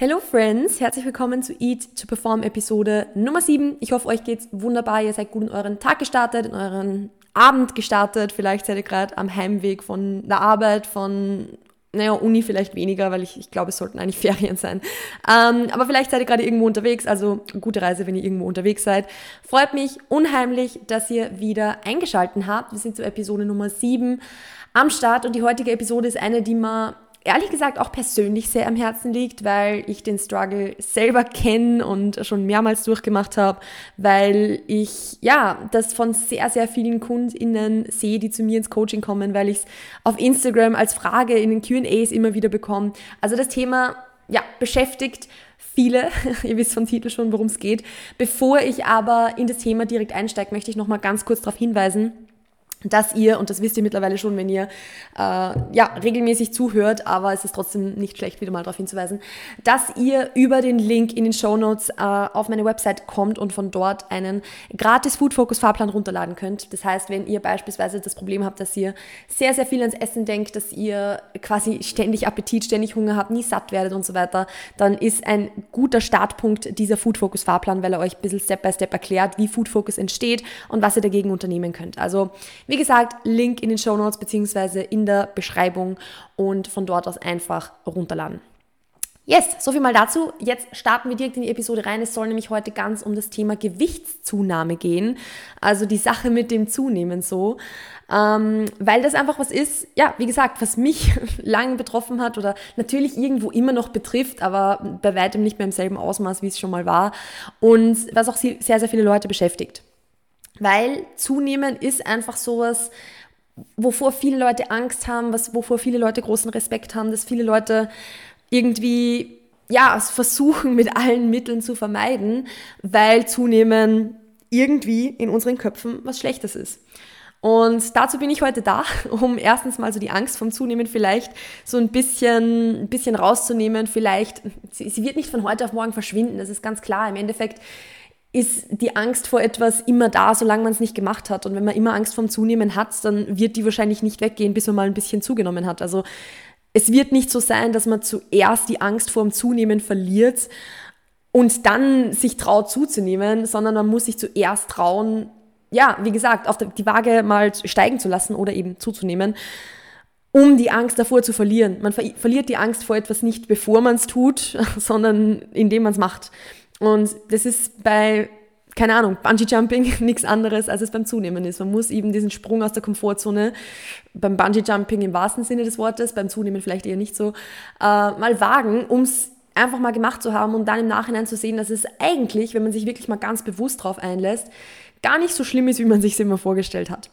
Hello Friends, herzlich willkommen zu Eat to Perform Episode Nummer 7. Ich hoffe, euch geht's wunderbar. Ihr seid gut in euren Tag gestartet, in euren Abend gestartet. Vielleicht seid ihr gerade am Heimweg von der Arbeit, von naja, Uni vielleicht weniger, weil ich, ich glaube, es sollten eigentlich Ferien sein. Ähm, aber vielleicht seid ihr gerade irgendwo unterwegs, also gute Reise, wenn ihr irgendwo unterwegs seid. Freut mich unheimlich, dass ihr wieder eingeschalten habt. Wir sind zur Episode Nummer 7 am Start und die heutige Episode ist eine, die man ehrlich gesagt auch persönlich sehr am Herzen liegt, weil ich den Struggle selber kenne und schon mehrmals durchgemacht habe, weil ich ja das von sehr, sehr vielen KundInnen sehe, die zu mir ins Coaching kommen, weil ich es auf Instagram als Frage in den QAs immer wieder bekomme. Also das Thema ja, beschäftigt viele. Ihr wisst vom Titel schon, worum es geht. Bevor ich aber in das Thema direkt einsteige, möchte ich noch mal ganz kurz darauf hinweisen, dass ihr, und das wisst ihr mittlerweile schon, wenn ihr äh, ja, regelmäßig zuhört, aber es ist trotzdem nicht schlecht, wieder mal darauf hinzuweisen, dass ihr über den Link in den Show Notes äh, auf meine Website kommt und von dort einen gratis Food Focus Fahrplan runterladen könnt. Das heißt, wenn ihr beispielsweise das Problem habt, dass ihr sehr, sehr viel ans Essen denkt, dass ihr quasi ständig Appetit, ständig Hunger habt, nie satt werdet und so weiter, dann ist ein guter Startpunkt dieser Food Focus Fahrplan, weil er euch ein bisschen Step by Step erklärt, wie Food Focus entsteht und was ihr dagegen unternehmen könnt. Also wie gesagt, Link in den Show Notes bzw. in der Beschreibung und von dort aus einfach runterladen. Yes, so viel mal dazu. Jetzt starten wir direkt in die Episode rein. Es soll nämlich heute ganz um das Thema Gewichtszunahme gehen. Also die Sache mit dem Zunehmen so. Ähm, weil das einfach was ist, ja, wie gesagt, was mich lange betroffen hat oder natürlich irgendwo immer noch betrifft, aber bei weitem nicht mehr im selben Ausmaß, wie es schon mal war. Und was auch sehr, sehr viele Leute beschäftigt. Weil zunehmen ist einfach sowas, wovor viele Leute Angst haben, was, wovor viele Leute großen Respekt haben, dass viele Leute irgendwie ja, es versuchen mit allen Mitteln zu vermeiden, weil zunehmen irgendwie in unseren Köpfen was Schlechtes ist. Und dazu bin ich heute da, um erstens mal so die Angst vom Zunehmen vielleicht so ein bisschen, ein bisschen rauszunehmen. Vielleicht, sie, sie wird nicht von heute auf morgen verschwinden, das ist ganz klar. Im Endeffekt ist die Angst vor etwas immer da, solange man es nicht gemacht hat. Und wenn man immer Angst vorm Zunehmen hat, dann wird die wahrscheinlich nicht weggehen, bis man mal ein bisschen zugenommen hat. Also es wird nicht so sein, dass man zuerst die Angst vorm Zunehmen verliert und dann sich traut zuzunehmen, sondern man muss sich zuerst trauen, ja, wie gesagt, auf die Waage mal steigen zu lassen oder eben zuzunehmen, um die Angst davor zu verlieren. Man ver verliert die Angst vor etwas nicht, bevor man es tut, sondern indem man es macht. Und das ist bei, keine Ahnung, Bungee Jumping nichts anderes, als es beim Zunehmen ist. Man muss eben diesen Sprung aus der Komfortzone, beim Bungee Jumping im wahrsten Sinne des Wortes, beim Zunehmen vielleicht eher nicht so, äh, mal wagen, um es einfach mal gemacht zu haben und dann im Nachhinein zu sehen, dass es eigentlich, wenn man sich wirklich mal ganz bewusst drauf einlässt, gar nicht so schlimm ist, wie man sich es immer vorgestellt hat.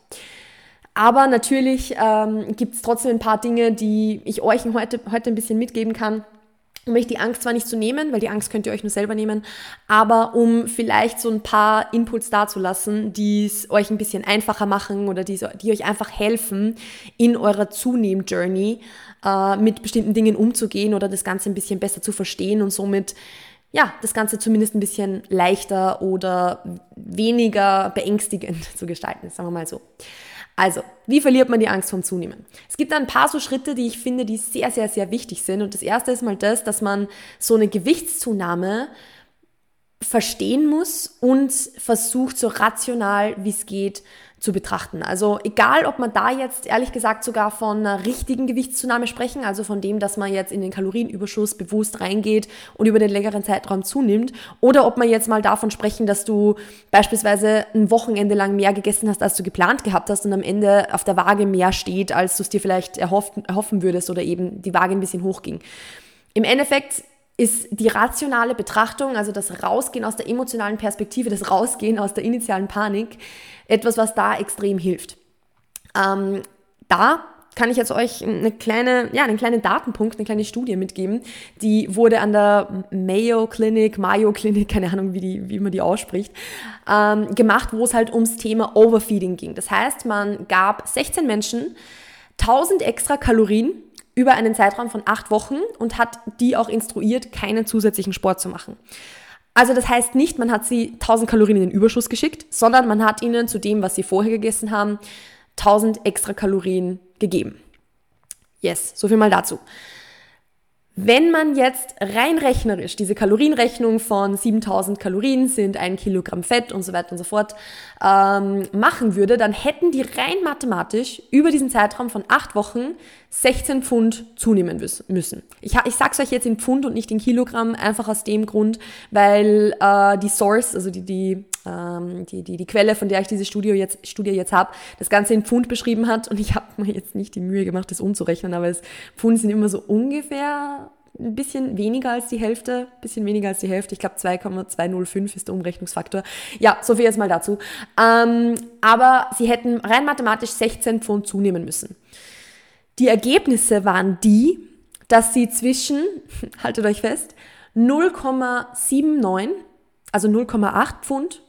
Aber natürlich ähm, gibt es trotzdem ein paar Dinge, die ich euch heute, heute ein bisschen mitgeben kann, um euch die Angst zwar nicht zu nehmen, weil die Angst könnt ihr euch nur selber nehmen, aber um vielleicht so ein paar Inputs dazulassen, die es euch ein bisschen einfacher machen oder die, die euch einfach helfen, in eurer Zunehm-Journey äh, mit bestimmten Dingen umzugehen oder das Ganze ein bisschen besser zu verstehen und somit ja, das Ganze zumindest ein bisschen leichter oder weniger beängstigend zu gestalten, sagen wir mal so. Also, wie verliert man die Angst vom Zunehmen? Es gibt da ein paar so Schritte, die ich finde, die sehr, sehr, sehr wichtig sind. Und das erste ist mal das, dass man so eine Gewichtszunahme verstehen muss und versucht, so rational wie es geht zu betrachten. Also egal, ob man da jetzt ehrlich gesagt sogar von einer richtigen Gewichtszunahme sprechen, also von dem, dass man jetzt in den Kalorienüberschuss bewusst reingeht und über den längeren Zeitraum zunimmt, oder ob man jetzt mal davon sprechen, dass du beispielsweise ein Wochenende lang mehr gegessen hast, als du geplant gehabt hast und am Ende auf der Waage mehr steht, als du es dir vielleicht erhoffen, erhoffen würdest oder eben die Waage ein bisschen hochging. Im Endeffekt ist die rationale Betrachtung, also das Rausgehen aus der emotionalen Perspektive, das Rausgehen aus der initialen Panik, etwas, was da extrem hilft. Ähm, da kann ich jetzt euch eine kleine, ja, einen kleinen Datenpunkt, eine kleine Studie mitgeben. Die wurde an der Mayo Clinic, Mayo Clinic, keine Ahnung, wie, die, wie man die ausspricht, ähm, gemacht, wo es halt ums Thema Overfeeding ging. Das heißt, man gab 16 Menschen 1000 extra Kalorien über einen Zeitraum von acht Wochen und hat die auch instruiert, keinen zusätzlichen Sport zu machen. Also das heißt nicht, man hat sie 1000 Kalorien in den Überschuss geschickt, sondern man hat ihnen zu dem, was sie vorher gegessen haben, 1000 extra Kalorien gegeben. Yes, so viel mal dazu. Wenn man jetzt rein rechnerisch diese Kalorienrechnung von 7000 Kalorien sind ein Kilogramm Fett und so weiter und so fort ähm, machen würde, dann hätten die rein mathematisch über diesen Zeitraum von acht Wochen 16 Pfund zunehmen müssen. Ich, ich sage es euch jetzt in Pfund und nicht in Kilogramm, einfach aus dem Grund, weil äh, die Source, also die, die, ähm, die, die, die Quelle, von der ich diese Studie jetzt, Studie jetzt habe, das Ganze in Pfund beschrieben hat und ich habe mir jetzt nicht die Mühe gemacht, das umzurechnen, aber es, Pfund sind immer so ungefähr ein bisschen weniger als die Hälfte, ein bisschen weniger als die Hälfte. Ich glaube 2,205 ist der Umrechnungsfaktor. Ja, so viel jetzt mal dazu. Ähm, aber sie hätten rein mathematisch 16 Pfund zunehmen müssen. Die Ergebnisse waren die, dass sie zwischen, haltet euch fest, 0,79, also 0,8 Pfund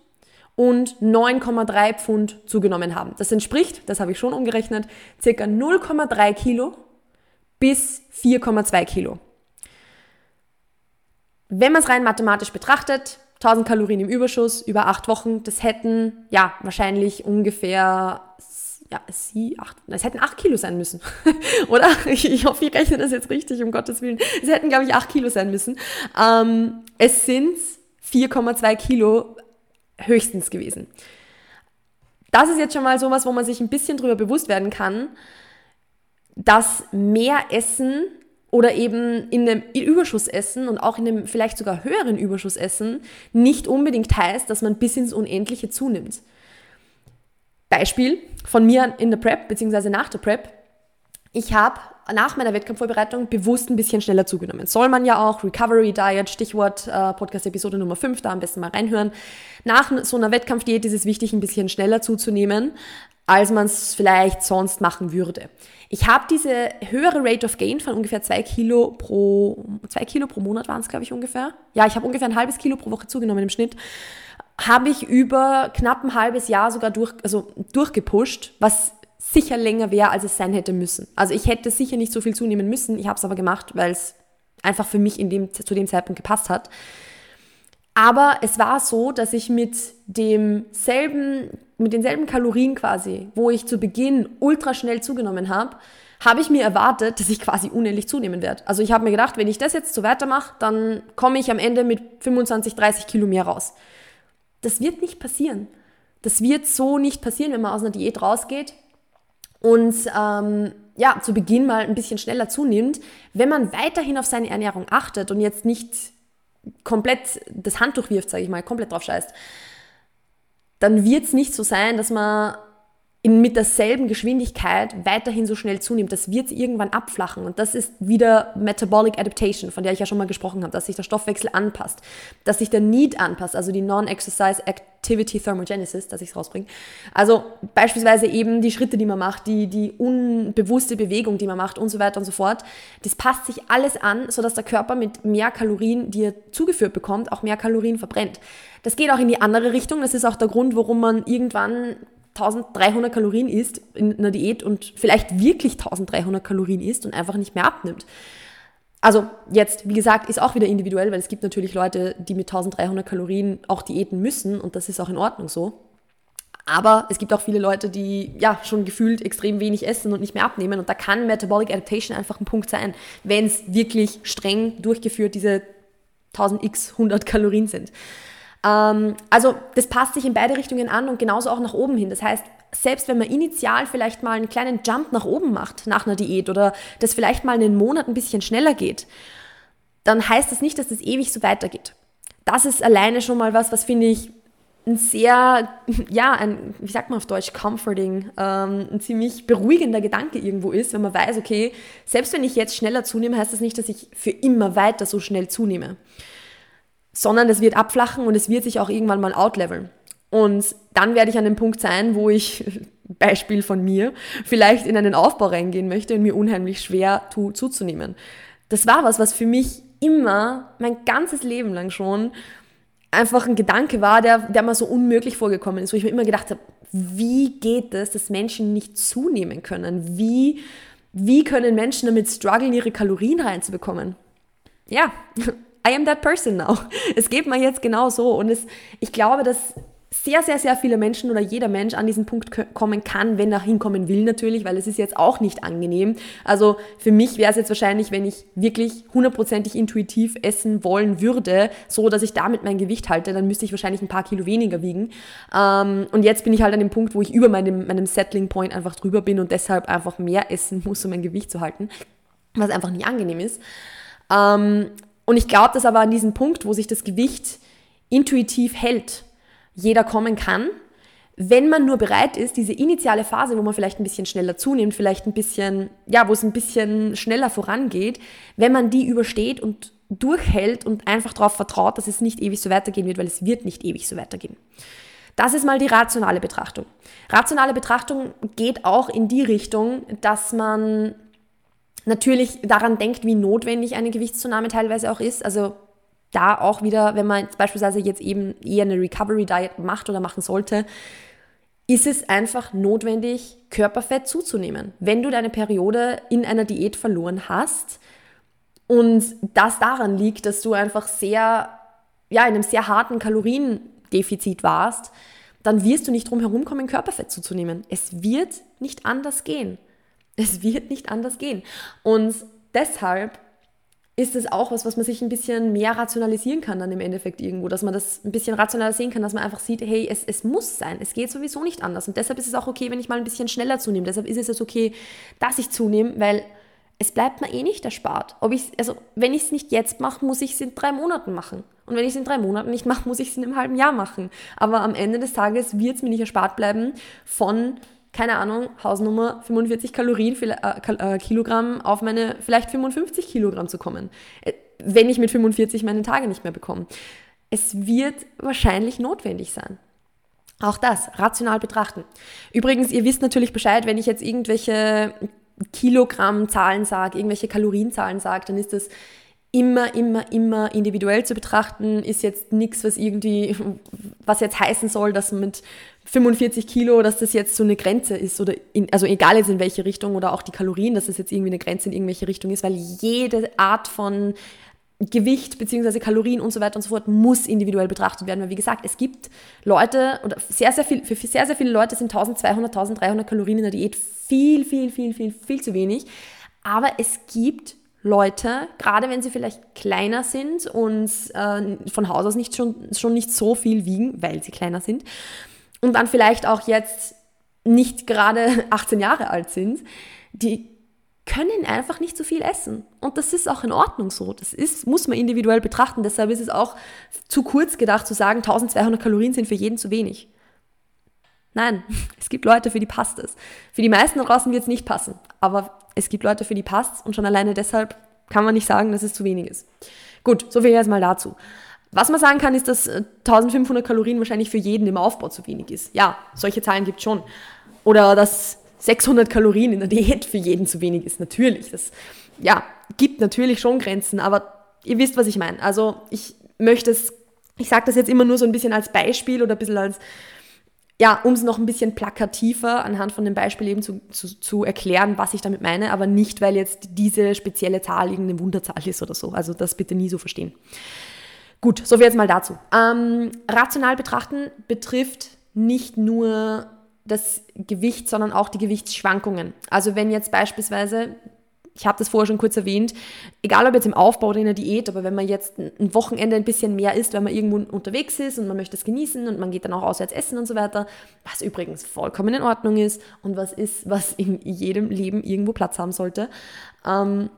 und 9,3 Pfund zugenommen haben. Das entspricht, das habe ich schon umgerechnet, circa 0,3 Kilo bis 4,2 Kilo. Wenn man es rein mathematisch betrachtet, 1000 Kalorien im Überschuss über acht Wochen, das hätten ja wahrscheinlich ungefähr ja, sie, acht, es hätten acht Kilo sein müssen, oder? Ich, ich, hoffe, ich rechne das jetzt richtig, um Gottes Willen. Es hätten, glaube ich, acht Kilo sein müssen. Ähm, es sind 4,2 Kilo höchstens gewesen. Das ist jetzt schon mal sowas, wo man sich ein bisschen drüber bewusst werden kann, dass mehr Essen oder eben in einem Überschussessen und auch in einem vielleicht sogar höheren Überschussessen nicht unbedingt heißt, dass man bis ins Unendliche zunimmt. Beispiel von mir in der Prep beziehungsweise nach der Prep. Ich habe nach meiner Wettkampfvorbereitung bewusst ein bisschen schneller zugenommen. Soll man ja auch, Recovery Diet, Stichwort äh, Podcast-Episode Nummer 5, da am besten mal reinhören. Nach so einer Wettkampfdiät ist es wichtig, ein bisschen schneller zuzunehmen, als man es vielleicht sonst machen würde. Ich habe diese höhere Rate of Gain von ungefähr zwei Kilo pro, zwei Kilo pro Monat waren es, glaube ich, ungefähr. Ja, ich habe ungefähr ein halbes Kilo pro Woche zugenommen im Schnitt. Habe ich über knapp ein halbes Jahr sogar durch, also durchgepusht, was sicher länger wäre, als es sein hätte müssen. Also ich hätte sicher nicht so viel zunehmen müssen. Ich habe es aber gemacht, weil es einfach für mich in dem, zu dem Zeitpunkt gepasst hat. Aber es war so, dass ich mit demselben, mit denselben Kalorien quasi, wo ich zu Beginn ultra schnell zugenommen habe, habe ich mir erwartet, dass ich quasi unendlich zunehmen werde. Also ich habe mir gedacht, wenn ich das jetzt so weitermache, dann komme ich am Ende mit 25, 30 Kilo mehr raus. Das wird nicht passieren. Das wird so nicht passieren, wenn man aus einer Diät rausgeht und ähm, ja, zu Beginn mal ein bisschen schneller zunimmt. Wenn man weiterhin auf seine Ernährung achtet und jetzt nicht komplett das Handtuch wirft, sage ich mal, komplett drauf scheißt, dann wird es nicht so sein, dass man in, mit derselben Geschwindigkeit weiterhin so schnell zunimmt. Das wird irgendwann abflachen. Und das ist wieder Metabolic Adaptation, von der ich ja schon mal gesprochen habe, dass sich der Stoffwechsel anpasst, dass sich der Need anpasst, also die Non-Exercise Activity Thermogenesis, dass ich es rausbringe. Also beispielsweise eben die Schritte, die man macht, die, die unbewusste Bewegung, die man macht und so weiter und so fort. Das passt sich alles an, sodass der Körper mit mehr Kalorien, die er zugeführt bekommt, auch mehr Kalorien verbrennt. Das geht auch in die andere Richtung. Das ist auch der Grund, warum man irgendwann 1300 Kalorien isst in einer Diät und vielleicht wirklich 1300 Kalorien isst und einfach nicht mehr abnimmt. Also jetzt, wie gesagt, ist auch wieder individuell, weil es gibt natürlich Leute, die mit 1300 Kalorien auch diäten müssen und das ist auch in Ordnung so. Aber es gibt auch viele Leute, die ja schon gefühlt extrem wenig essen und nicht mehr abnehmen. Und da kann Metabolic Adaptation einfach ein Punkt sein, wenn es wirklich streng durchgeführt diese 1000x 100 Kalorien sind. Ähm, also das passt sich in beide Richtungen an und genauso auch nach oben hin. Das heißt, selbst wenn man initial vielleicht mal einen kleinen Jump nach oben macht nach einer Diät oder das vielleicht mal einen Monat ein bisschen schneller geht, dann heißt das nicht, dass das ewig so weitergeht. Das ist alleine schon mal was, was finde ich ein sehr, ja, ein, wie sagt man auf Deutsch, comforting, ähm, ein ziemlich beruhigender Gedanke irgendwo ist, wenn man weiß, okay, selbst wenn ich jetzt schneller zunehme, heißt das nicht, dass ich für immer weiter so schnell zunehme sondern es wird abflachen und es wird sich auch irgendwann mal outleveln. Und dann werde ich an dem Punkt sein, wo ich, Beispiel von mir, vielleicht in einen Aufbau reingehen möchte und mir unheimlich schwer tu, zuzunehmen. Das war was, was für mich immer, mein ganzes Leben lang schon, einfach ein Gedanke war, der, der mir so unmöglich vorgekommen ist, wo ich mir immer gedacht habe, wie geht es, dass Menschen nicht zunehmen können? Wie, wie können Menschen damit strugglen, ihre Kalorien reinzubekommen? Ja, I am that person now. Es geht mir jetzt genau so. Und es, ich glaube, dass sehr, sehr, sehr viele Menschen oder jeder Mensch an diesen Punkt kommen kann, wenn er hinkommen will natürlich, weil es ist jetzt auch nicht angenehm. Also für mich wäre es jetzt wahrscheinlich, wenn ich wirklich hundertprozentig intuitiv essen wollen würde, so dass ich damit mein Gewicht halte, dann müsste ich wahrscheinlich ein paar Kilo weniger wiegen. Ähm, und jetzt bin ich halt an dem Punkt, wo ich über meinem, meinem Settling Point einfach drüber bin und deshalb einfach mehr essen muss, um mein Gewicht zu halten, was einfach nicht angenehm ist. Ähm, und ich glaube, dass aber an diesem Punkt, wo sich das Gewicht intuitiv hält, jeder kommen kann, wenn man nur bereit ist, diese initiale Phase, wo man vielleicht ein bisschen schneller zunimmt, vielleicht ein bisschen, ja, wo es ein bisschen schneller vorangeht, wenn man die übersteht und durchhält und einfach darauf vertraut, dass es nicht ewig so weitergehen wird, weil es wird nicht ewig so weitergehen. Das ist mal die rationale Betrachtung. Rationale Betrachtung geht auch in die Richtung, dass man natürlich daran denkt, wie notwendig eine Gewichtszunahme teilweise auch ist. Also da auch wieder, wenn man beispielsweise jetzt eben eher eine Recovery Diet macht oder machen sollte, ist es einfach notwendig, Körperfett zuzunehmen. Wenn du deine Periode in einer Diät verloren hast und das daran liegt, dass du einfach sehr, ja, in einem sehr harten Kaloriendefizit warst, dann wirst du nicht drum herum kommen, Körperfett zuzunehmen. Es wird nicht anders gehen. Es wird nicht anders gehen. Und deshalb ist es auch was, was man sich ein bisschen mehr rationalisieren kann dann im Endeffekt irgendwo, dass man das ein bisschen rationaler sehen kann, dass man einfach sieht, hey, es, es muss sein, es geht sowieso nicht anders. Und deshalb ist es auch okay, wenn ich mal ein bisschen schneller zunehme. Deshalb ist es okay, dass ich zunehme, weil es bleibt mir eh nicht erspart. Ob ich, also wenn ich es nicht jetzt mache, muss ich es in drei Monaten machen. Und wenn ich es in drei Monaten nicht mache, muss ich es in einem halben Jahr machen. Aber am Ende des Tages wird es mir nicht erspart bleiben von keine Ahnung, Hausnummer 45 Kalorien, äh, äh, Kilogramm auf meine vielleicht 55 Kilogramm zu kommen, äh, wenn ich mit 45 meine Tage nicht mehr bekomme. Es wird wahrscheinlich notwendig sein. Auch das rational betrachten. Übrigens, ihr wisst natürlich Bescheid, wenn ich jetzt irgendwelche Kilogrammzahlen sage, irgendwelche Kalorienzahlen sage, dann ist das immer, immer, immer individuell zu betrachten, ist jetzt nichts, was irgendwie, was jetzt heißen soll, dass mit 45 Kilo, dass das jetzt so eine Grenze ist oder in, also egal jetzt in welche Richtung oder auch die Kalorien, dass das jetzt irgendwie eine Grenze in irgendwelche Richtung ist, weil jede Art von Gewicht beziehungsweise Kalorien und so weiter und so fort muss individuell betrachtet werden, weil wie gesagt, es gibt Leute oder sehr, sehr viel, für sehr, sehr viele Leute sind 1200, 1300 Kalorien in der Diät viel, viel, viel, viel, viel zu wenig. Aber es gibt Leute, gerade wenn sie vielleicht kleiner sind und äh, von Haus aus nicht schon, schon nicht so viel wiegen, weil sie kleiner sind, und dann vielleicht auch jetzt nicht gerade 18 Jahre alt sind, die können einfach nicht so viel essen. Und das ist auch in Ordnung so. Das ist, muss man individuell betrachten. Deshalb ist es auch zu kurz gedacht zu sagen, 1200 Kalorien sind für jeden zu wenig. Nein, es gibt Leute, für die passt es. Für die meisten draußen wird es nicht passen. Aber es gibt Leute, für die passt und schon alleine deshalb kann man nicht sagen, dass es zu wenig ist. Gut, so viel jetzt mal dazu. Was man sagen kann, ist, dass 1500 äh, Kalorien wahrscheinlich für jeden im Aufbau zu wenig ist. Ja, solche Zahlen gibt es schon. Oder dass 600 Kalorien in der Diät für jeden zu wenig ist. Natürlich. Das ja, gibt natürlich schon Grenzen, aber ihr wisst, was ich meine. Also ich möchte es, ich sage das jetzt immer nur so ein bisschen als Beispiel oder ein bisschen als, ja, um es noch ein bisschen plakativer anhand von dem Beispiel eben zu, zu, zu erklären, was ich damit meine, aber nicht, weil jetzt diese spezielle Zahl irgendeine Wunderzahl ist oder so. Also das bitte nie so verstehen. Gut, so viel jetzt mal dazu. Ähm, rational betrachten betrifft nicht nur das Gewicht, sondern auch die Gewichtsschwankungen. Also wenn jetzt beispielsweise, ich habe das vorher schon kurz erwähnt, egal ob jetzt im Aufbau oder in der Diät, aber wenn man jetzt ein Wochenende ein bisschen mehr isst, wenn man irgendwo unterwegs ist und man möchte es genießen und man geht dann auch auswärts essen und so weiter, was übrigens vollkommen in Ordnung ist und was ist, was in jedem Leben irgendwo Platz haben sollte, ähm,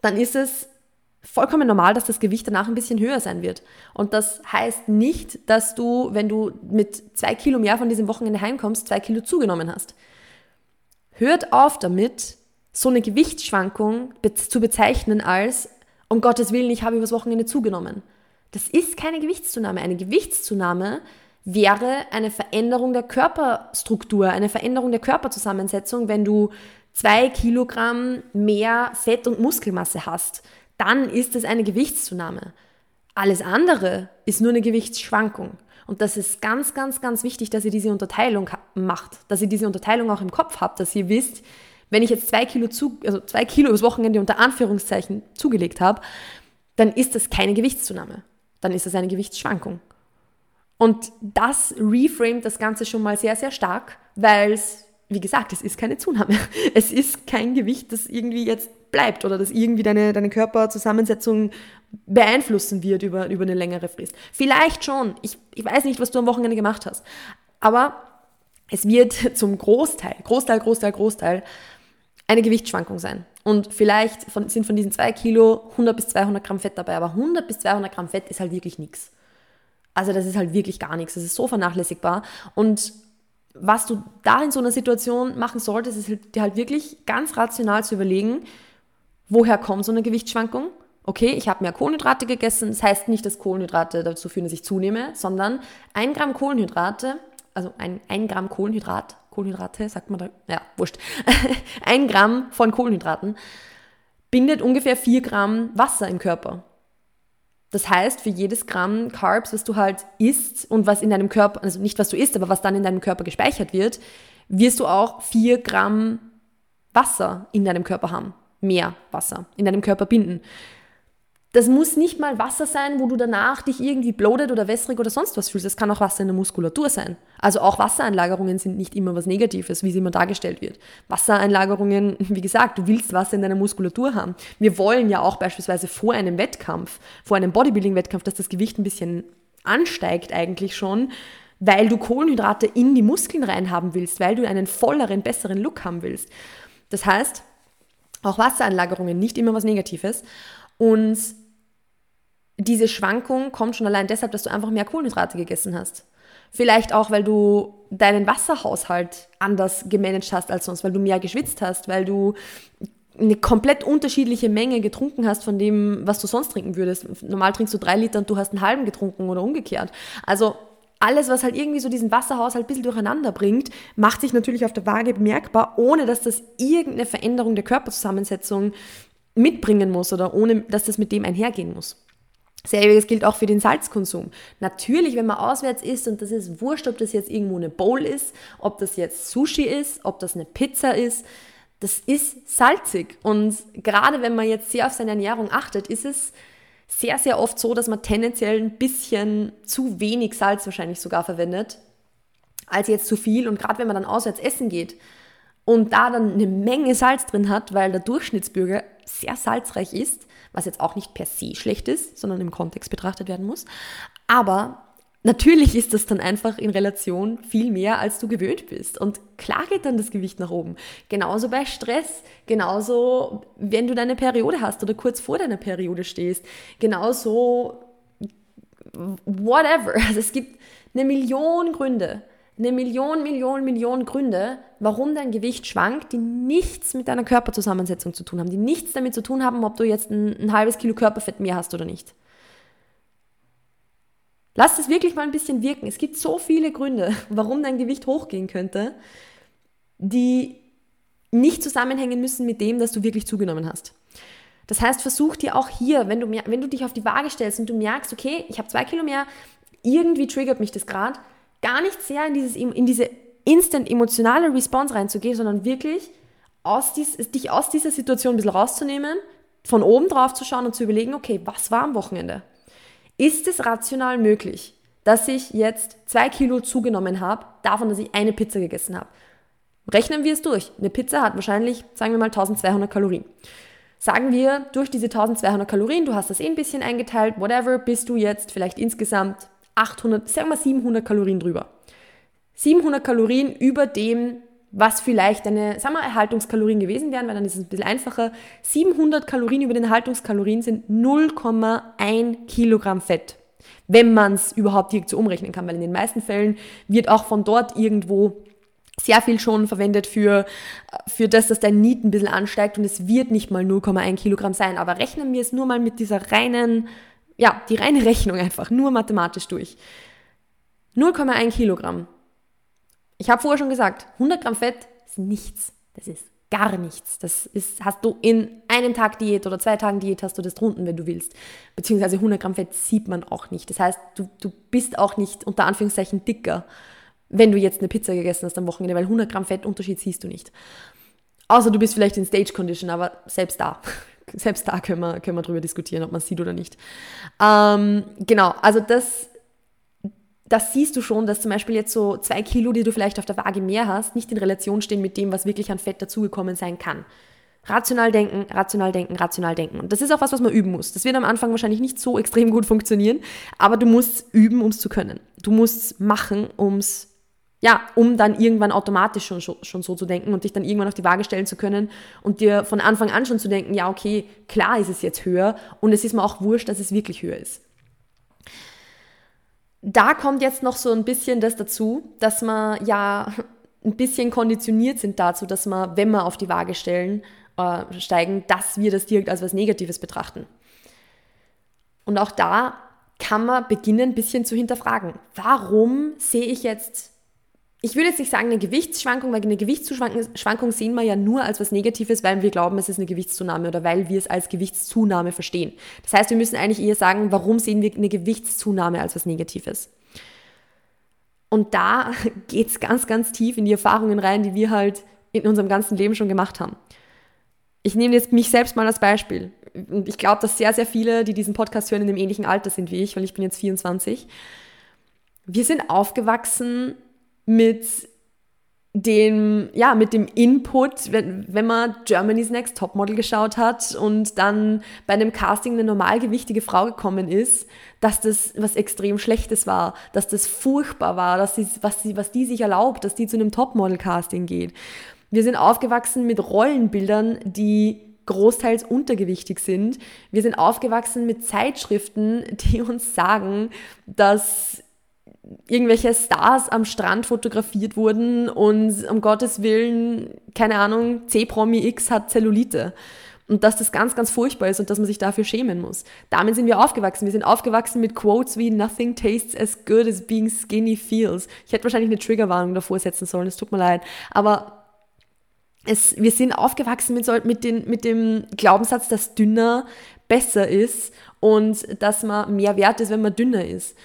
dann ist es vollkommen normal, dass das Gewicht danach ein bisschen höher sein wird. Und das heißt nicht, dass du, wenn du mit zwei Kilo mehr von diesem Wochenende heimkommst, zwei Kilo zugenommen hast. Hört auf damit, so eine Gewichtsschwankung zu bezeichnen als, um Gottes Willen, ich habe übers Wochenende zugenommen. Das ist keine Gewichtszunahme. Eine Gewichtszunahme wäre eine Veränderung der Körperstruktur, eine Veränderung der Körperzusammensetzung, wenn du zwei Kilogramm mehr Fett und Muskelmasse hast dann ist es eine Gewichtszunahme. Alles andere ist nur eine Gewichtsschwankung. Und das ist ganz, ganz, ganz wichtig, dass ihr diese Unterteilung macht, dass ihr diese Unterteilung auch im Kopf habt, dass ihr wisst, wenn ich jetzt zwei Kilo, zu, also zwei Kilo übers Wochenende unter Anführungszeichen zugelegt habe, dann ist das keine Gewichtszunahme. Dann ist das eine Gewichtsschwankung. Und das reframet das Ganze schon mal sehr, sehr stark, weil es, wie gesagt, es ist keine Zunahme. Es ist kein Gewicht, das irgendwie jetzt bleibt oder das irgendwie deine, deine Körperzusammensetzung beeinflussen wird über, über eine längere Frist. Vielleicht schon. Ich, ich weiß nicht, was du am Wochenende gemacht hast. Aber es wird zum Großteil, Großteil, Großteil, Großteil eine Gewichtsschwankung sein. Und vielleicht von, sind von diesen zwei Kilo 100 bis 200 Gramm Fett dabei, aber 100 bis 200 Gramm Fett ist halt wirklich nichts. Also das ist halt wirklich gar nichts. Das ist so vernachlässigbar. Und was du da in so einer Situation machen solltest, ist halt, dir halt wirklich ganz rational zu überlegen, woher kommt so eine Gewichtsschwankung? Okay, ich habe mehr Kohlenhydrate gegessen. Das heißt nicht, dass Kohlenhydrate dazu führen, dass ich zunehme, sondern ein Gramm Kohlenhydrate, also ein, ein Gramm Kohlenhydrat, Kohlenhydrate, sagt man da, ja, wurscht, ein Gramm von Kohlenhydraten bindet ungefähr vier Gramm Wasser im Körper. Das heißt, für jedes Gramm Carbs, was du halt isst und was in deinem Körper, also nicht was du isst, aber was dann in deinem Körper gespeichert wird, wirst du auch vier Gramm Wasser in deinem Körper haben. Mehr Wasser in deinem Körper binden. Das muss nicht mal Wasser sein, wo du danach dich irgendwie bloated oder wässrig oder sonst was fühlst. Das kann auch Wasser in der Muskulatur sein. Also auch Wassereinlagerungen sind nicht immer was Negatives, wie es immer dargestellt wird. Wassereinlagerungen, wie gesagt, du willst Wasser in deiner Muskulatur haben. Wir wollen ja auch beispielsweise vor einem Wettkampf, vor einem Bodybuilding-Wettkampf, dass das Gewicht ein bisschen ansteigt eigentlich schon, weil du Kohlenhydrate in die Muskeln reinhaben willst, weil du einen volleren, besseren Look haben willst. Das heißt, auch Wassereinlagerungen nicht immer was Negatives. Und diese Schwankung kommt schon allein deshalb, dass du einfach mehr Kohlenhydrate gegessen hast. Vielleicht auch, weil du deinen Wasserhaushalt anders gemanagt hast als sonst, weil du mehr geschwitzt hast, weil du eine komplett unterschiedliche Menge getrunken hast von dem, was du sonst trinken würdest. Normal trinkst du drei Liter und du hast einen halben getrunken oder umgekehrt. Also alles, was halt irgendwie so diesen Wasserhaushalt ein bisschen durcheinander bringt, macht sich natürlich auf der Waage bemerkbar, ohne dass das irgendeine Veränderung der Körperzusammensetzung mitbringen muss oder ohne dass das mit dem einhergehen muss. Selbiges gilt auch für den Salzkonsum. Natürlich, wenn man auswärts isst und das ist wurscht, ob das jetzt irgendwo eine Bowl ist, ob das jetzt Sushi ist, ob das eine Pizza ist, das ist salzig. Und gerade wenn man jetzt sehr auf seine Ernährung achtet, ist es sehr, sehr oft so, dass man tendenziell ein bisschen zu wenig Salz wahrscheinlich sogar verwendet, als jetzt zu viel. Und gerade wenn man dann auswärts essen geht und da dann eine Menge Salz drin hat, weil der Durchschnittsbürger sehr salzreich ist, was jetzt auch nicht per se schlecht ist, sondern im Kontext betrachtet werden muss. Aber natürlich ist das dann einfach in Relation viel mehr, als du gewöhnt bist. Und klar geht dann das Gewicht nach oben. Genauso bei Stress, genauso wenn du deine Periode hast oder kurz vor deiner Periode stehst, genauso whatever. Also es gibt eine Million Gründe, eine Million, Million, Million Gründe, warum dein Gewicht schwankt, die nichts mit deiner Körperzusammensetzung zu tun haben, die nichts damit zu tun haben, ob du jetzt ein, ein halbes Kilo Körperfett mehr hast oder nicht. Lass es wirklich mal ein bisschen wirken. Es gibt so viele Gründe, warum dein Gewicht hochgehen könnte, die nicht zusammenhängen müssen mit dem, dass du wirklich zugenommen hast. Das heißt, versuch dir auch hier, wenn du, wenn du dich auf die Waage stellst und du merkst, okay, ich habe zwei Kilo mehr, irgendwie triggert mich das gerade, gar nicht sehr in, dieses, in diese instant emotionale Response reinzugehen, sondern wirklich aus dies, dich aus dieser Situation ein bisschen rauszunehmen, von oben drauf zu schauen und zu überlegen, okay, was war am Wochenende? Ist es rational möglich, dass ich jetzt zwei Kilo zugenommen habe, davon, dass ich eine Pizza gegessen habe? Rechnen wir es durch. Eine Pizza hat wahrscheinlich, sagen wir mal, 1200 Kalorien. Sagen wir, durch diese 1200 Kalorien, du hast das eh ein bisschen eingeteilt, whatever, bist du jetzt vielleicht insgesamt 800, sagen wir 700 Kalorien drüber. 700 Kalorien über dem, was vielleicht deine, sagen wir, Erhaltungskalorien gewesen wären, weil dann ist es ein bisschen einfacher. 700 Kalorien über den Erhaltungskalorien sind 0,1 Kilogramm Fett. Wenn man es überhaupt direkt so umrechnen kann, weil in den meisten Fällen wird auch von dort irgendwo sehr viel schon verwendet für, für das, dass dein Niet ein bisschen ansteigt und es wird nicht mal 0,1 Kilogramm sein. Aber rechnen wir es nur mal mit dieser reinen ja, die reine Rechnung einfach, nur mathematisch durch. 0,1 Kilogramm. Ich habe vorher schon gesagt, 100 Gramm Fett ist nichts. Das ist gar nichts. Das ist, hast du in einem Tag Diät oder zwei Tagen Diät hast du das drunten, wenn du willst. Beziehungsweise 100 Gramm Fett sieht man auch nicht. Das heißt, du, du bist auch nicht unter Anführungszeichen dicker, wenn du jetzt eine Pizza gegessen hast am Wochenende, weil 100 Gramm Fettunterschied siehst du nicht. Außer du bist vielleicht in Stage Condition, aber selbst da selbst da können wir, können wir drüber diskutieren, ob man es sieht oder nicht. Ähm, genau, also das, das siehst du schon, dass zum Beispiel jetzt so zwei Kilo, die du vielleicht auf der Waage mehr hast, nicht in Relation stehen mit dem, was wirklich an Fett dazugekommen sein kann. Rational denken, rational denken, rational denken. Und das ist auch was, was man üben muss. Das wird am Anfang wahrscheinlich nicht so extrem gut funktionieren, aber du musst üben, um es zu können. Du musst machen, ums ja, um dann irgendwann automatisch schon, schon so zu denken und dich dann irgendwann auf die Waage stellen zu können und dir von Anfang an schon zu denken, ja, okay, klar ist es jetzt höher und es ist mir auch wurscht, dass es wirklich höher ist. Da kommt jetzt noch so ein bisschen das dazu, dass man ja ein bisschen konditioniert sind dazu, dass man, wenn wir auf die Waage stellen, äh, steigen, dass wir das direkt als was Negatives betrachten. Und auch da kann man beginnen, ein bisschen zu hinterfragen. Warum sehe ich jetzt ich würde jetzt nicht sagen eine Gewichtsschwankung, weil eine Gewichtsschwankung sehen wir ja nur als was Negatives, weil wir glauben, es ist eine Gewichtszunahme oder weil wir es als Gewichtszunahme verstehen. Das heißt, wir müssen eigentlich eher sagen, warum sehen wir eine Gewichtszunahme als was Negatives? Und da geht es ganz, ganz tief in die Erfahrungen rein, die wir halt in unserem ganzen Leben schon gemacht haben. Ich nehme jetzt mich selbst mal als Beispiel. Und ich glaube, dass sehr, sehr viele, die diesen Podcast hören, in dem ähnlichen Alter sind wie ich, weil ich bin jetzt 24. Wir sind aufgewachsen mit dem, ja, mit dem Input, wenn, wenn man Germany's Next Topmodel geschaut hat und dann bei einem Casting eine normalgewichtige Frau gekommen ist, dass das was extrem Schlechtes war, dass das furchtbar war, dass sie, was, sie, was die sich erlaubt, dass die zu einem Topmodel-Casting geht. Wir sind aufgewachsen mit Rollenbildern, die großteils untergewichtig sind. Wir sind aufgewachsen mit Zeitschriften, die uns sagen, dass irgendwelche Stars am Strand fotografiert wurden und um Gottes Willen, keine Ahnung, C-Promi X hat Zellulite. Und dass das ganz, ganz furchtbar ist und dass man sich dafür schämen muss. Damit sind wir aufgewachsen. Wir sind aufgewachsen mit Quotes wie Nothing tastes as good as being skinny feels. Ich hätte wahrscheinlich eine Triggerwarnung davor setzen sollen, es tut mir leid. Aber es, wir sind aufgewachsen mit, mit, den, mit dem Glaubenssatz, dass dünner besser ist und dass man mehr wert ist, wenn man dünner ist.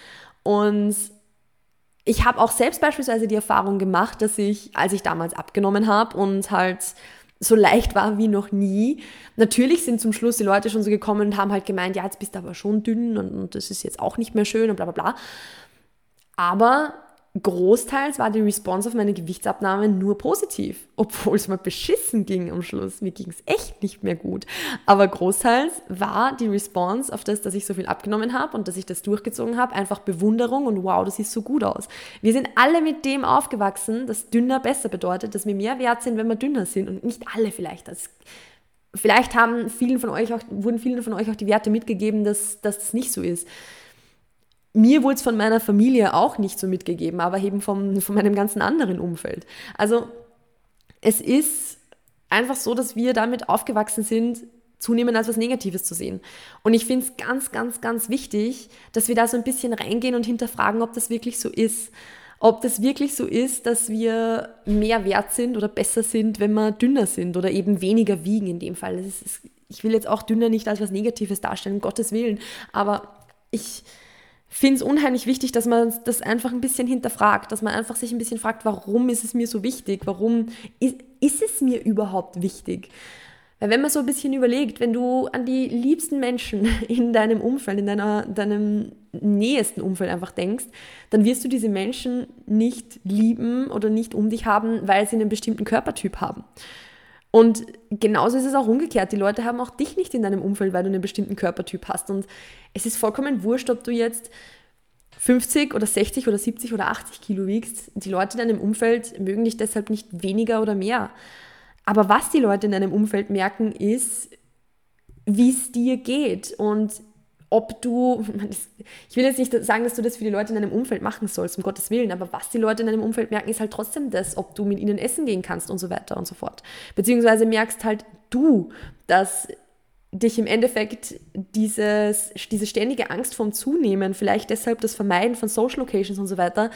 Und ich habe auch selbst beispielsweise die Erfahrung gemacht, dass ich, als ich damals abgenommen habe und halt so leicht war wie noch nie. Natürlich sind zum Schluss die Leute schon so gekommen und haben halt gemeint, ja, jetzt bist du aber schon dünn und, und das ist jetzt auch nicht mehr schön und bla bla bla. Aber großteils war die Response auf meine Gewichtsabnahme nur positiv, obwohl es mir beschissen ging am Schluss. Mir ging es echt nicht mehr gut. Aber großteils war die Response auf das, dass ich so viel abgenommen habe und dass ich das durchgezogen habe, einfach Bewunderung und wow, das sieht so gut aus. Wir sind alle mit dem aufgewachsen, dass dünner besser bedeutet, dass wir mehr wert sind, wenn wir dünner sind und nicht alle vielleicht. Das Vielleicht haben vielen von euch auch, wurden vielen von euch auch die Werte mitgegeben, dass, dass das nicht so ist mir wurde es von meiner Familie auch nicht so mitgegeben, aber eben vom, von meinem ganzen anderen Umfeld. Also es ist einfach so, dass wir damit aufgewachsen sind, zunehmend als was Negatives zu sehen. Und ich finde es ganz, ganz, ganz wichtig, dass wir da so ein bisschen reingehen und hinterfragen, ob das wirklich so ist. Ob das wirklich so ist, dass wir mehr wert sind oder besser sind, wenn wir dünner sind oder eben weniger wiegen in dem Fall. Ist, ich will jetzt auch dünner nicht als was Negatives darstellen, um Gottes Willen. Aber ich, finde es unheimlich wichtig, dass man das einfach ein bisschen hinterfragt, dass man einfach sich ein bisschen fragt, warum ist es mir so wichtig? Warum ist, ist es mir überhaupt wichtig? Weil wenn man so ein bisschen überlegt, wenn du an die liebsten Menschen in deinem Umfeld, in deiner, deinem nähesten Umfeld einfach denkst, dann wirst du diese Menschen nicht lieben oder nicht um dich haben, weil sie einen bestimmten Körpertyp haben. Und genauso ist es auch umgekehrt. Die Leute haben auch dich nicht in deinem Umfeld, weil du einen bestimmten Körpertyp hast. Und es ist vollkommen wurscht, ob du jetzt 50 oder 60 oder 70 oder 80 Kilo wiegst. Die Leute in deinem Umfeld mögen dich deshalb nicht weniger oder mehr. Aber was die Leute in deinem Umfeld merken, ist, wie es dir geht. Und ob du, ich will jetzt nicht sagen, dass du das für die Leute in deinem Umfeld machen sollst, um Gottes Willen, aber was die Leute in deinem Umfeld merken, ist halt trotzdem das, ob du mit ihnen essen gehen kannst und so weiter und so fort. Beziehungsweise merkst halt du, dass dich im Endeffekt dieses, diese ständige Angst vom Zunehmen, vielleicht deshalb das Vermeiden von Social Locations und so weiter,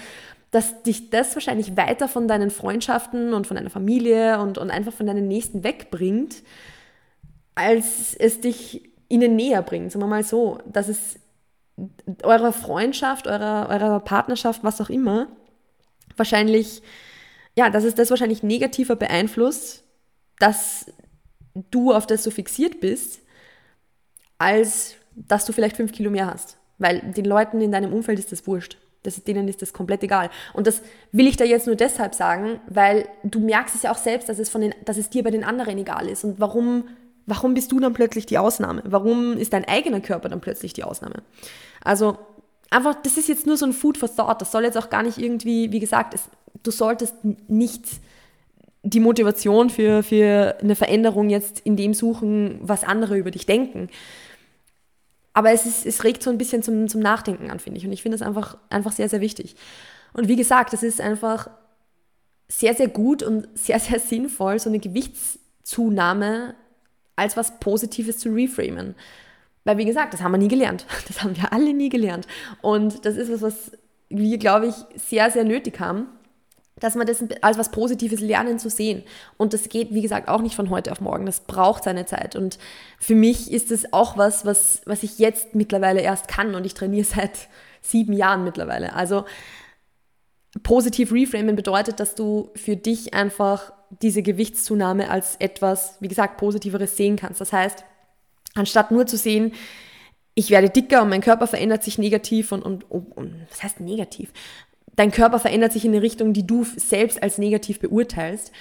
dass dich das wahrscheinlich weiter von deinen Freundschaften und von deiner Familie und, und einfach von deinen Nächsten wegbringt, als es dich ihnen näher bringt, sagen wir mal so, dass es eurer Freundschaft, eurer, eurer Partnerschaft, was auch immer, wahrscheinlich, ja, dass es das wahrscheinlich negativer beeinflusst, dass du auf das so fixiert bist, als dass du vielleicht fünf Kilo mehr hast. Weil den Leuten in deinem Umfeld ist das wurscht. Das, denen ist das komplett egal. Und das will ich da jetzt nur deshalb sagen, weil du merkst es ja auch selbst, dass es, von den, dass es dir bei den anderen egal ist. Und warum, warum bist du dann plötzlich die Ausnahme? Warum ist dein eigener Körper dann plötzlich die Ausnahme? Also einfach, das ist jetzt nur so ein Food for Thought. Das soll jetzt auch gar nicht irgendwie, wie gesagt, es, du solltest nicht die Motivation für, für eine Veränderung jetzt in dem suchen, was andere über dich denken. Aber es, ist, es regt so ein bisschen zum, zum Nachdenken an, finde ich. Und ich finde das einfach, einfach sehr, sehr wichtig. Und wie gesagt, es ist einfach sehr, sehr gut und sehr, sehr sinnvoll, so eine Gewichtszunahme als was Positives zu reframen. Weil, wie gesagt, das haben wir nie gelernt. Das haben wir alle nie gelernt. Und das ist was, was wir, glaube ich, sehr, sehr nötig haben dass man das als was Positives lernen zu sehen. Und das geht, wie gesagt, auch nicht von heute auf morgen. Das braucht seine Zeit. Und für mich ist das auch was, was, was ich jetzt mittlerweile erst kann. Und ich trainiere seit sieben Jahren mittlerweile. Also positiv reframen bedeutet, dass du für dich einfach diese Gewichtszunahme als etwas, wie gesagt, Positiveres sehen kannst. Das heißt, anstatt nur zu sehen, ich werde dicker und mein Körper verändert sich negativ und, und, und was heißt negativ? dein Körper verändert sich in eine Richtung, die du selbst als negativ beurteilst,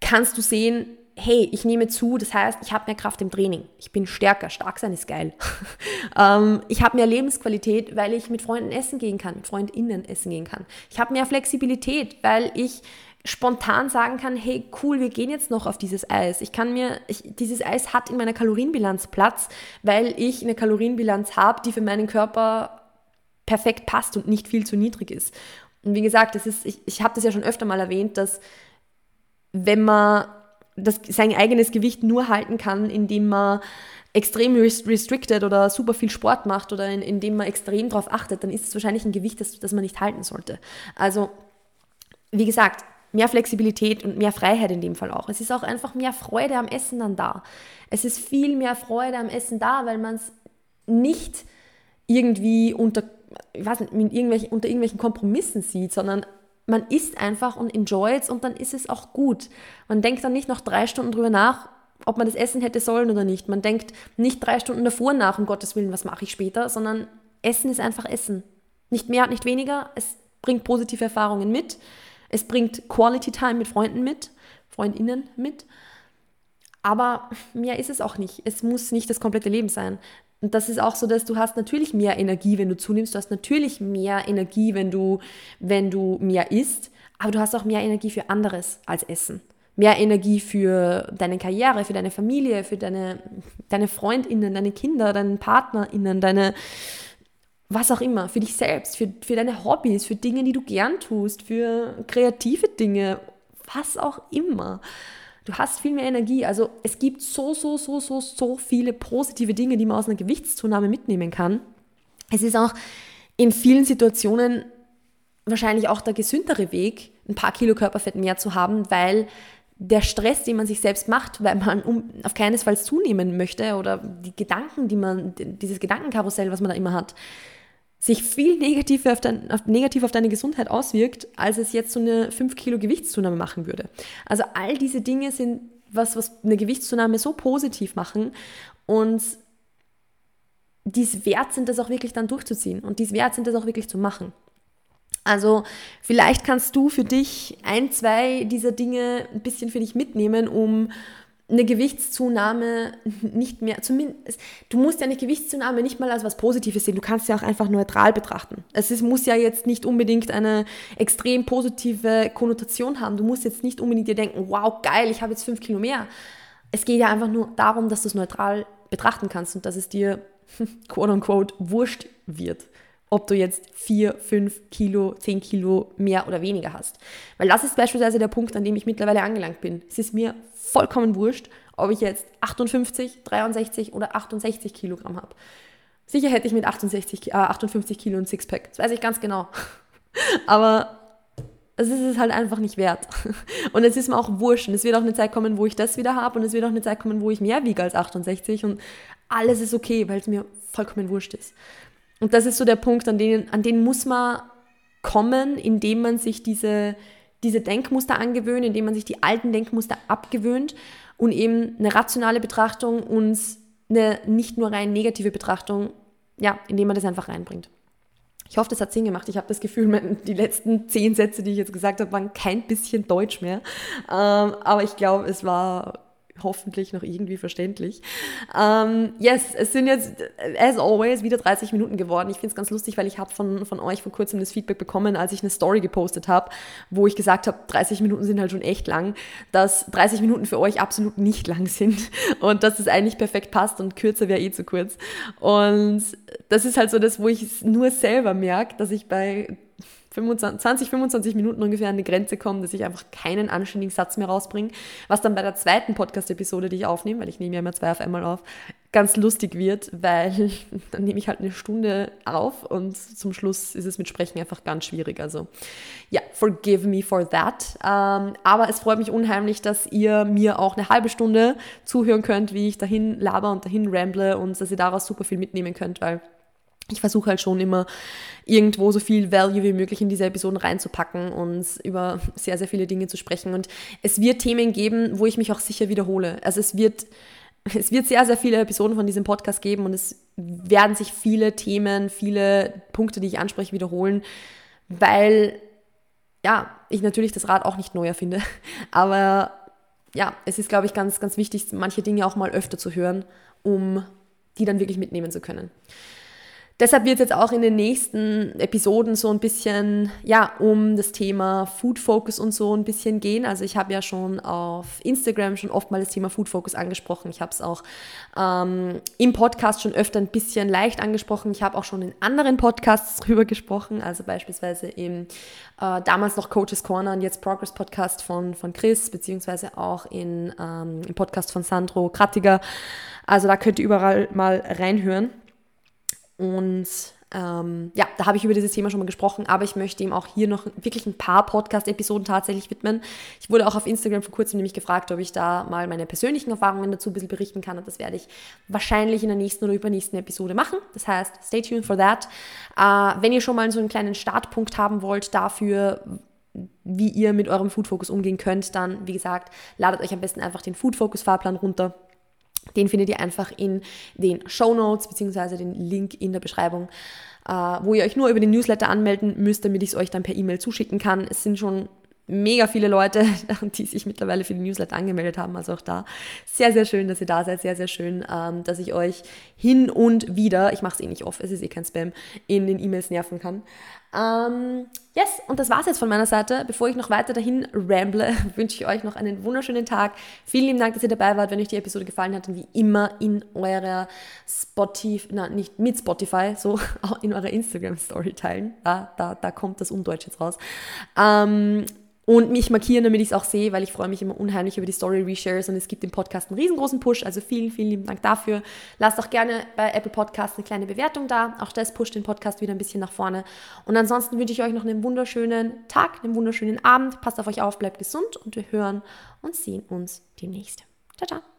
kannst du sehen, hey, ich nehme zu, das heißt, ich habe mehr Kraft im Training, ich bin stärker, stark sein ist geil. ähm, ich habe mehr Lebensqualität, weil ich mit Freunden essen gehen kann, mit Freundinnen essen gehen kann. Ich habe mehr Flexibilität, weil ich spontan sagen kann, hey, cool, wir gehen jetzt noch auf dieses Eis. Ich kann mir, ich, dieses Eis hat in meiner Kalorienbilanz Platz, weil ich eine Kalorienbilanz habe, die für meinen Körper perfekt passt und nicht viel zu niedrig ist. Und wie gesagt, das ist, ich, ich habe das ja schon öfter mal erwähnt, dass wenn man das, sein eigenes Gewicht nur halten kann, indem man extrem restricted oder super viel Sport macht oder in, indem man extrem darauf achtet, dann ist es wahrscheinlich ein Gewicht, das, das man nicht halten sollte. Also, wie gesagt, mehr Flexibilität und mehr Freiheit in dem Fall auch. Es ist auch einfach mehr Freude am Essen dann da. Es ist viel mehr Freude am Essen da, weil man es nicht irgendwie unter ich weiß nicht, irgendwelchen, unter irgendwelchen Kompromissen sieht, sondern man isst einfach und enjoyt und dann ist es auch gut. Man denkt dann nicht noch drei Stunden drüber nach, ob man das essen hätte sollen oder nicht. Man denkt nicht drei Stunden davor nach, um Gottes Willen, was mache ich später, sondern Essen ist einfach Essen. Nicht mehr, nicht weniger. Es bringt positive Erfahrungen mit. Es bringt Quality Time mit Freunden mit, Freundinnen mit. Aber mehr ist es auch nicht. Es muss nicht das komplette Leben sein. Und das ist auch so, dass du hast natürlich mehr Energie, wenn du zunimmst. Du hast natürlich mehr Energie, wenn du, wenn du mehr isst. Aber du hast auch mehr Energie für anderes als Essen. Mehr Energie für deine Karriere, für deine Familie, für deine, deine Freundinnen, deine Kinder, deinen Partnerinnen, deine, was auch immer, für dich selbst, für, für deine Hobbys, für Dinge, die du gern tust, für kreative Dinge, was auch immer. Du hast viel mehr Energie. Also es gibt so, so, so, so, so viele positive Dinge, die man aus einer Gewichtszunahme mitnehmen kann. Es ist auch in vielen Situationen wahrscheinlich auch der gesündere Weg, ein paar Kilo Körperfett mehr zu haben, weil der Stress, den man sich selbst macht, weil man auf keinesfalls zunehmen möchte oder die Gedanken, die man, dieses Gedankenkarussell, was man da immer hat, sich viel negativ auf, dein, auf, negativ auf deine Gesundheit auswirkt, als es jetzt so eine 5 Kilo Gewichtszunahme machen würde. Also all diese Dinge sind was, was eine Gewichtszunahme so positiv machen und dies wert sind, das auch wirklich dann durchzuziehen und dies wert sind, das auch wirklich zu machen. Also vielleicht kannst du für dich ein, zwei dieser Dinge ein bisschen für dich mitnehmen, um eine Gewichtszunahme nicht mehr, zumindest, du musst ja eine Gewichtszunahme nicht mal als was Positives sehen, du kannst ja auch einfach neutral betrachten. Es ist, muss ja jetzt nicht unbedingt eine extrem positive Konnotation haben. Du musst jetzt nicht unbedingt dir denken, wow, geil, ich habe jetzt fünf Kilo mehr. Es geht ja einfach nur darum, dass du es neutral betrachten kannst und dass es dir, quote unquote, wurscht wird ob du jetzt vier, fünf Kilo, zehn Kilo mehr oder weniger hast. Weil das ist beispielsweise der Punkt, an dem ich mittlerweile angelangt bin. Es ist mir vollkommen wurscht, ob ich jetzt 58, 63 oder 68 Kilogramm habe. Sicher hätte ich mit 68, äh, 58 Kilo ein Sixpack. Das weiß ich ganz genau. Aber es ist es halt einfach nicht wert. Und es ist mir auch wurscht. Und es wird auch eine Zeit kommen, wo ich das wieder habe. Und es wird auch eine Zeit kommen, wo ich mehr wiege als 68. Und alles ist okay, weil es mir vollkommen wurscht ist. Und das ist so der Punkt, an den, an den muss man kommen, indem man sich diese, diese Denkmuster angewöhnt, indem man sich die alten Denkmuster abgewöhnt und eben eine rationale Betrachtung und eine nicht nur rein negative Betrachtung, ja, indem man das einfach reinbringt. Ich hoffe, das hat Sinn gemacht. Ich habe das Gefühl, die letzten zehn Sätze, die ich jetzt gesagt habe, waren kein bisschen Deutsch mehr. Ähm, aber ich glaube, es war hoffentlich noch irgendwie verständlich. Um, yes, es sind jetzt, as always, wieder 30 Minuten geworden. Ich finde es ganz lustig, weil ich habe von, von euch vor kurzem das Feedback bekommen, als ich eine Story gepostet habe, wo ich gesagt habe, 30 Minuten sind halt schon echt lang, dass 30 Minuten für euch absolut nicht lang sind und dass es eigentlich perfekt passt und kürzer wäre eh zu kurz. Und das ist halt so das, wo ich es nur selber merke, dass ich bei 25, 20, 25 Minuten ungefähr an die Grenze kommen, dass ich einfach keinen anständigen Satz mehr rausbringe, was dann bei der zweiten Podcast-Episode, die ich aufnehme, weil ich nehme ja immer zwei auf einmal auf, ganz lustig wird, weil dann nehme ich halt eine Stunde auf und zum Schluss ist es mit Sprechen einfach ganz schwierig. Also ja, forgive me for that. Ähm, aber es freut mich unheimlich, dass ihr mir auch eine halbe Stunde zuhören könnt, wie ich dahin laber und dahin ramble und dass ihr daraus super viel mitnehmen könnt, weil ich versuche halt schon immer irgendwo so viel Value wie möglich in diese Episoden reinzupacken und über sehr, sehr viele Dinge zu sprechen. Und es wird Themen geben, wo ich mich auch sicher wiederhole. Also es wird, es wird sehr, sehr viele Episoden von diesem Podcast geben und es werden sich viele Themen, viele Punkte, die ich anspreche, wiederholen, weil ja, ich natürlich das Rad auch nicht neu erfinde. Aber ja, es ist, glaube ich, ganz, ganz wichtig, manche Dinge auch mal öfter zu hören, um die dann wirklich mitnehmen zu können. Deshalb wird es jetzt auch in den nächsten Episoden so ein bisschen, ja, um das Thema Food Focus und so ein bisschen gehen. Also ich habe ja schon auf Instagram schon oft mal das Thema Food Focus angesprochen. Ich habe es auch ähm, im Podcast schon öfter ein bisschen leicht angesprochen. Ich habe auch schon in anderen Podcasts drüber gesprochen, also beispielsweise im äh, damals noch Coaches Corner und jetzt Progress Podcast von, von Chris, beziehungsweise auch in, ähm, im Podcast von Sandro Krattiger. Also da könnt ihr überall mal reinhören. Und ähm, ja, da habe ich über dieses Thema schon mal gesprochen, aber ich möchte ihm auch hier noch wirklich ein paar Podcast-Episoden tatsächlich widmen. Ich wurde auch auf Instagram vor kurzem nämlich gefragt, ob ich da mal meine persönlichen Erfahrungen dazu ein bisschen berichten kann und das werde ich wahrscheinlich in der nächsten oder übernächsten Episode machen. Das heißt, stay tuned for that. Äh, wenn ihr schon mal so einen kleinen Startpunkt haben wollt dafür, wie ihr mit eurem Food Focus umgehen könnt, dann, wie gesagt, ladet euch am besten einfach den Food Focus Fahrplan runter den findet ihr einfach in den Show Notes beziehungsweise den Link in der Beschreibung, äh, wo ihr euch nur über den Newsletter anmelden müsst, damit ich es euch dann per E-Mail zuschicken kann. Es sind schon mega viele Leute, die sich mittlerweile für den Newsletter angemeldet haben. Also auch da sehr, sehr schön, dass ihr da seid. Sehr, sehr schön, ähm, dass ich euch hin und wieder, ich mache es eh nicht oft, es ist eh kein Spam, in den E-Mails nerven kann. Ähm, yes, und das war es jetzt von meiner Seite. Bevor ich noch weiter dahin ramble, wünsche ich euch noch einen wunderschönen Tag. Vielen lieben Dank, dass ihr dabei wart. Wenn euch die Episode gefallen hat, dann wie immer in eurer Spotify, na, nicht mit Spotify, so in eurer Instagram-Story teilen. Da, da, da kommt das Undeutsch jetzt raus. Ähm, und mich markieren, damit ich es auch sehe, weil ich freue mich immer unheimlich über die Story-Reshares und es gibt dem Podcast einen riesengroßen Push. Also vielen, vielen lieben Dank dafür. Lasst auch gerne bei Apple Podcasts eine kleine Bewertung da. Auch das pusht den Podcast wieder ein bisschen nach vorne. Und ansonsten wünsche ich euch noch einen wunderschönen Tag, einen wunderschönen Abend. Passt auf euch auf, bleibt gesund und wir hören und sehen uns demnächst. Ciao, ciao.